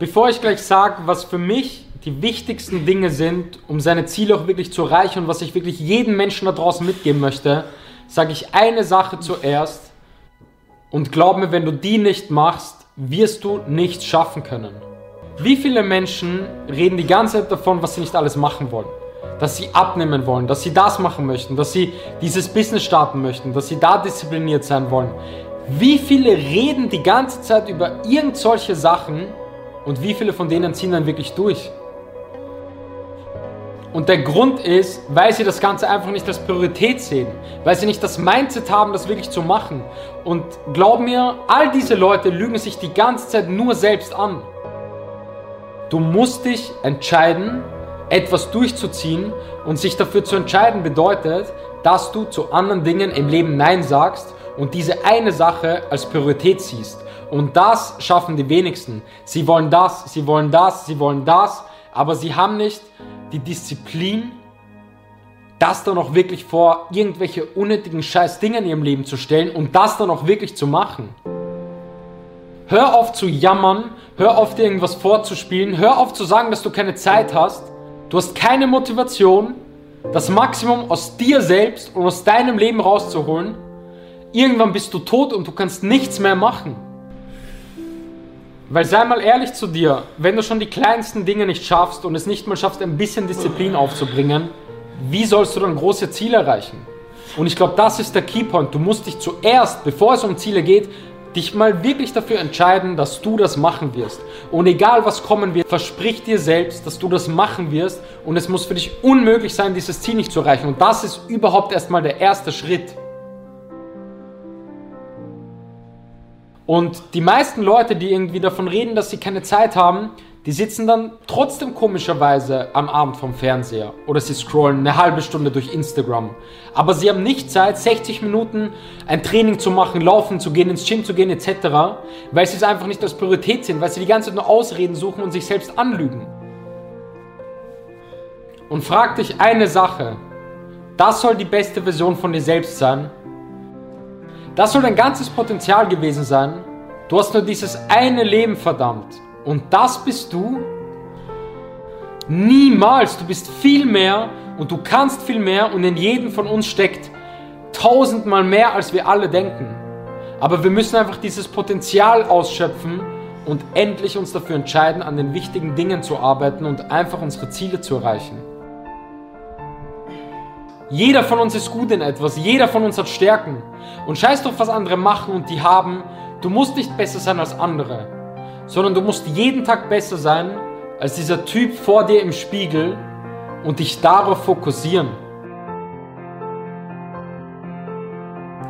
Bevor ich gleich sage, was für mich die wichtigsten Dinge sind, um seine Ziele auch wirklich zu erreichen und was ich wirklich jedem Menschen da draußen mitgeben möchte, sage ich eine Sache zuerst und glaub mir, wenn du die nicht machst, wirst du nichts schaffen können. Wie viele Menschen reden die ganze Zeit davon, was sie nicht alles machen wollen? Dass sie abnehmen wollen, dass sie das machen möchten, dass sie dieses Business starten möchten, dass sie da diszipliniert sein wollen. Wie viele reden die ganze Zeit über irgend solche Sachen und wie viele von denen ziehen dann wirklich durch? Und der Grund ist, weil sie das Ganze einfach nicht als Priorität sehen, weil sie nicht das Mindset haben, das wirklich zu machen. Und glaub mir, all diese Leute lügen sich die ganze Zeit nur selbst an. Du musst dich entscheiden, etwas durchzuziehen und sich dafür zu entscheiden bedeutet, dass du zu anderen Dingen im Leben Nein sagst und diese eine Sache als Priorität siehst. Und das schaffen die wenigsten. Sie wollen das, sie wollen das, sie wollen das, aber sie haben nicht die Disziplin, das dann auch wirklich vor irgendwelche unnötigen scheiß Dinge in ihrem Leben zu stellen und das dann auch wirklich zu machen. Hör auf zu jammern, hör auf dir irgendwas vorzuspielen, hör auf zu sagen, dass du keine Zeit hast. Du hast keine Motivation, das Maximum aus dir selbst und aus deinem Leben rauszuholen. Irgendwann bist du tot und du kannst nichts mehr machen. Weil sei mal ehrlich zu dir, wenn du schon die kleinsten Dinge nicht schaffst und es nicht mal schaffst, ein bisschen Disziplin aufzubringen, wie sollst du dann große Ziele erreichen? Und ich glaube, das ist der Keypoint. Du musst dich zuerst, bevor es um Ziele geht, dich mal wirklich dafür entscheiden, dass du das machen wirst. Und egal was kommen wird, versprich dir selbst, dass du das machen wirst. Und es muss für dich unmöglich sein, dieses Ziel nicht zu erreichen. Und das ist überhaupt erstmal der erste Schritt. Und die meisten Leute, die irgendwie davon reden, dass sie keine Zeit haben, die sitzen dann trotzdem komischerweise am Abend vom Fernseher oder sie scrollen eine halbe Stunde durch Instagram. Aber sie haben nicht Zeit, 60 Minuten ein Training zu machen, laufen zu gehen, ins Gym zu gehen etc., weil sie es einfach nicht als Priorität sehen, weil sie die ganze Zeit nur Ausreden suchen und sich selbst anlügen. Und frag dich eine Sache. Das soll die beste Version von dir selbst sein das soll dein ganzes Potenzial gewesen sein. Du hast nur dieses eine Leben verdammt. Und das bist du? Niemals. Du bist viel mehr und du kannst viel mehr und in jedem von uns steckt tausendmal mehr, als wir alle denken. Aber wir müssen einfach dieses Potenzial ausschöpfen und endlich uns dafür entscheiden, an den wichtigen Dingen zu arbeiten und einfach unsere Ziele zu erreichen. Jeder von uns ist gut in etwas, jeder von uns hat Stärken. Und scheiß doch, was andere machen und die haben. Du musst nicht besser sein als andere, sondern du musst jeden Tag besser sein als dieser Typ vor dir im Spiegel und dich darauf fokussieren.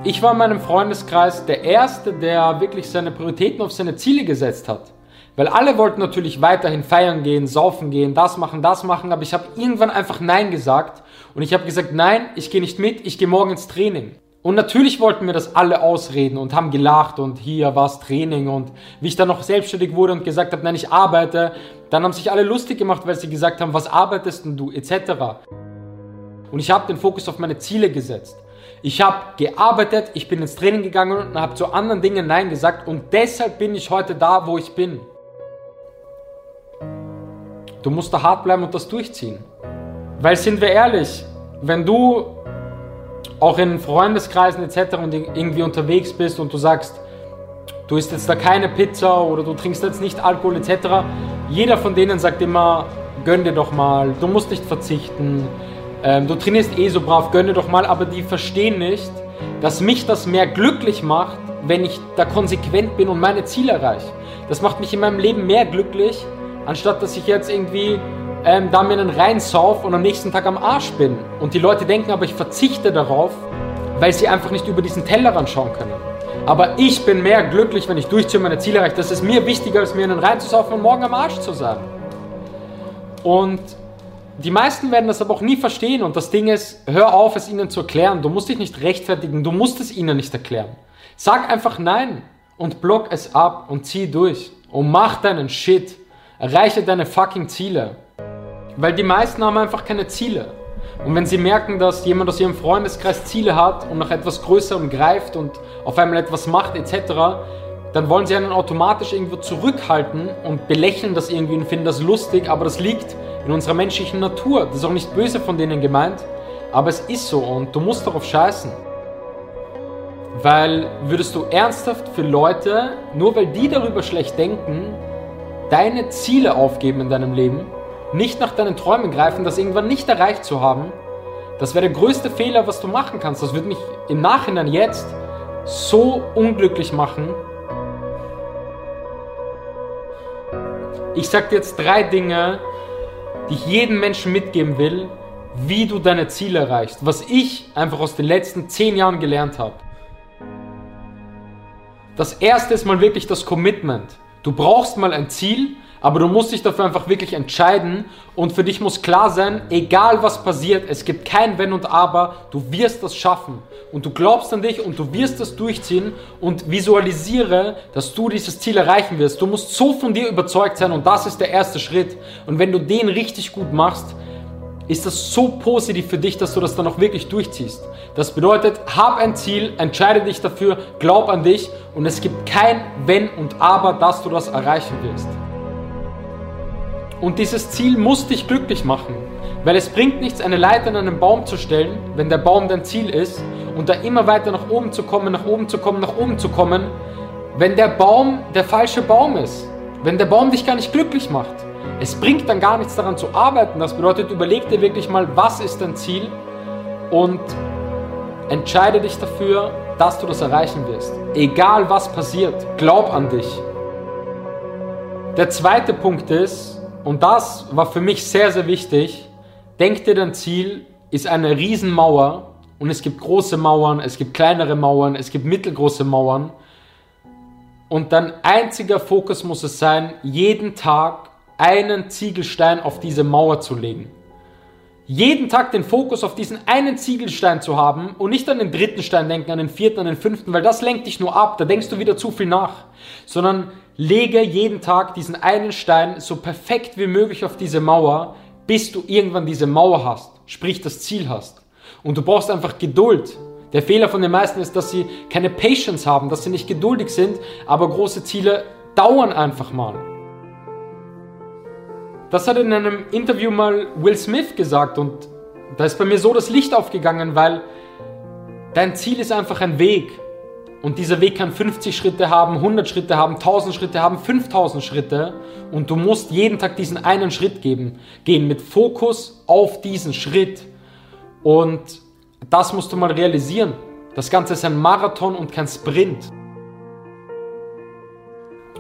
Ich war in meinem Freundeskreis der Erste, der wirklich seine Prioritäten auf seine Ziele gesetzt hat. Weil alle wollten natürlich weiterhin feiern gehen, saufen gehen, das machen, das machen, aber ich habe irgendwann einfach Nein gesagt und ich habe gesagt, nein, ich gehe nicht mit, ich gehe morgen ins Training. Und natürlich wollten mir das alle ausreden und haben gelacht und hier war es Training und wie ich dann noch selbstständig wurde und gesagt habe, nein, ich arbeite, dann haben sich alle lustig gemacht, weil sie gesagt haben, was arbeitest denn du etc. Und ich habe den Fokus auf meine Ziele gesetzt. Ich habe gearbeitet, ich bin ins Training gegangen und habe zu anderen Dingen Nein gesagt und deshalb bin ich heute da, wo ich bin. Du musst da hart bleiben und das durchziehen. Weil sind wir ehrlich, wenn du auch in Freundeskreisen etc. und irgendwie unterwegs bist und du sagst, du isst jetzt da keine Pizza oder du trinkst jetzt nicht Alkohol etc., jeder von denen sagt immer, gönn dir doch mal, du musst nicht verzichten, ähm, du trainierst eh so brav, gönn dir doch mal, aber die verstehen nicht, dass mich das mehr glücklich macht, wenn ich da konsequent bin und meine Ziele erreiche. Das macht mich in meinem Leben mehr glücklich, anstatt dass ich jetzt irgendwie ähm, da mir einen reinsauf und am nächsten Tag am Arsch bin. Und die Leute denken aber, ich verzichte darauf, weil sie einfach nicht über diesen Tellerrand schauen können. Aber ich bin mehr glücklich, wenn ich durchziehe und meine Ziele erreiche. Das ist mir wichtiger, als mir einen reinzusaufen und morgen am Arsch zu sein. Und die meisten werden das aber auch nie verstehen. Und das Ding ist, hör auf, es ihnen zu erklären. Du musst dich nicht rechtfertigen, du musst es ihnen nicht erklären. Sag einfach nein und block es ab und zieh durch. Und mach deinen Shit. Erreiche deine fucking Ziele. Weil die meisten haben einfach keine Ziele. Und wenn sie merken, dass jemand aus ihrem Freundeskreis Ziele hat und nach etwas Größerem greift und auf einmal etwas macht etc., dann wollen sie einen automatisch irgendwo zurückhalten und belächeln das irgendwie und finden das lustig, aber das liegt in unserer menschlichen Natur. Das ist auch nicht böse von denen gemeint, aber es ist so und du musst darauf scheißen. Weil würdest du ernsthaft für Leute, nur weil die darüber schlecht denken, deine Ziele aufgeben in deinem Leben, nicht nach deinen Träumen greifen, das irgendwann nicht erreicht zu haben, das wäre der größte Fehler, was du machen kannst. Das würde mich im Nachhinein jetzt so unglücklich machen. Ich sage dir jetzt drei Dinge, die ich jedem Menschen mitgeben will, wie du deine Ziele erreichst. Was ich einfach aus den letzten zehn Jahren gelernt habe. Das erste ist mal wirklich das Commitment. Du brauchst mal ein Ziel, aber du musst dich dafür einfach wirklich entscheiden. Und für dich muss klar sein, egal was passiert, es gibt kein Wenn und Aber, du wirst das schaffen. Und du glaubst an dich und du wirst das durchziehen. Und visualisiere, dass du dieses Ziel erreichen wirst. Du musst so von dir überzeugt sein und das ist der erste Schritt. Und wenn du den richtig gut machst, ist das so positiv für dich, dass du das dann auch wirklich durchziehst. Das bedeutet, hab ein Ziel, entscheide dich dafür, glaub an dich und es gibt kein Wenn und Aber, dass du das erreichen wirst. Und dieses Ziel muss dich glücklich machen, weil es bringt nichts, eine Leiter an einen Baum zu stellen, wenn der Baum dein Ziel ist und da immer weiter nach oben zu kommen, nach oben zu kommen, nach oben zu kommen, wenn der Baum der falsche Baum ist, wenn der Baum dich gar nicht glücklich macht. Es bringt dann gar nichts daran zu arbeiten. Das bedeutet, überleg dir wirklich mal, was ist dein Ziel und entscheide dich dafür, dass du das erreichen wirst. Egal was passiert, glaub an dich. Der zweite Punkt ist, und das war für mich sehr, sehr wichtig, denk dir, dein Ziel ist eine Riesenmauer und es gibt große Mauern, es gibt kleinere Mauern, es gibt mittelgroße Mauern. Und dein einziger Fokus muss es sein, jeden Tag einen Ziegelstein auf diese Mauer zu legen. Jeden Tag den Fokus auf diesen einen Ziegelstein zu haben und nicht an den dritten Stein denken, an den vierten, an den fünften, weil das lenkt dich nur ab, da denkst du wieder zu viel nach, sondern lege jeden Tag diesen einen Stein so perfekt wie möglich auf diese Mauer, bis du irgendwann diese Mauer hast, sprich das Ziel hast. Und du brauchst einfach Geduld. Der Fehler von den meisten ist, dass sie keine Patience haben, dass sie nicht geduldig sind, aber große Ziele dauern einfach mal. Das hat in einem Interview mal Will Smith gesagt und da ist bei mir so das Licht aufgegangen, weil dein Ziel ist einfach ein Weg. Und dieser Weg kann 50 Schritte haben, 100 Schritte haben, 1000 Schritte haben, 5000 Schritte. Und du musst jeden Tag diesen einen Schritt geben, gehen mit Fokus auf diesen Schritt. Und das musst du mal realisieren. Das Ganze ist ein Marathon und kein Sprint.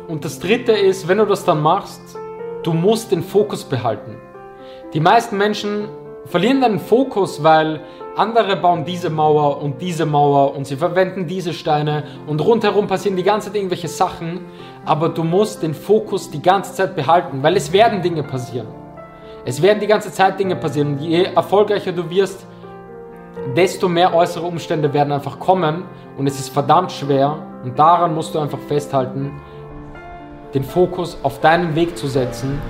Und das dritte ist, wenn du das dann machst, Du musst den Fokus behalten. Die meisten Menschen verlieren den Fokus, weil andere bauen diese Mauer und diese Mauer und sie verwenden diese Steine und rundherum passieren die ganze Zeit irgendwelche Sachen, aber du musst den Fokus die ganze Zeit behalten, weil es werden Dinge passieren. Es werden die ganze Zeit Dinge passieren. Und je erfolgreicher du wirst, desto mehr äußere Umstände werden einfach kommen. Und es ist verdammt schwer. Und daran musst du einfach festhalten, den Fokus auf deinen Weg zu setzen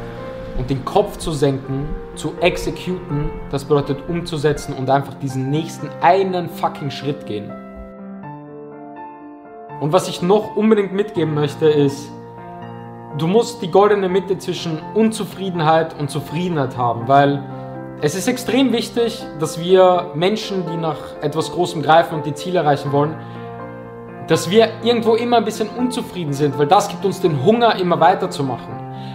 und den Kopf zu senken, zu exekuten, das bedeutet umzusetzen und einfach diesen nächsten einen fucking Schritt gehen. Und was ich noch unbedingt mitgeben möchte ist, du musst die goldene Mitte zwischen Unzufriedenheit und Zufriedenheit haben, weil es ist extrem wichtig, dass wir Menschen, die nach etwas Großem greifen und die Ziele erreichen wollen, dass wir irgendwo immer ein bisschen unzufrieden sind, weil das gibt uns den Hunger, immer weiterzumachen.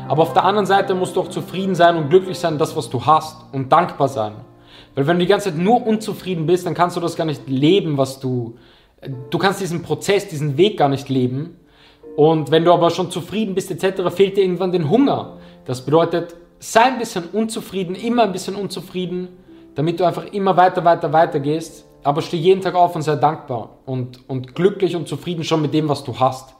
Aber auf der anderen Seite musst du auch zufrieden sein und glücklich sein, das, was du hast und dankbar sein. Weil wenn du die ganze Zeit nur unzufrieden bist, dann kannst du das gar nicht leben, was du, du kannst diesen Prozess, diesen Weg gar nicht leben. Und wenn du aber schon zufrieden bist etc., fehlt dir irgendwann den Hunger. Das bedeutet, sei ein bisschen unzufrieden, immer ein bisschen unzufrieden, damit du einfach immer weiter, weiter, weiter gehst aber steh jeden Tag auf und sei dankbar und, und glücklich und zufrieden schon mit dem, was du hast.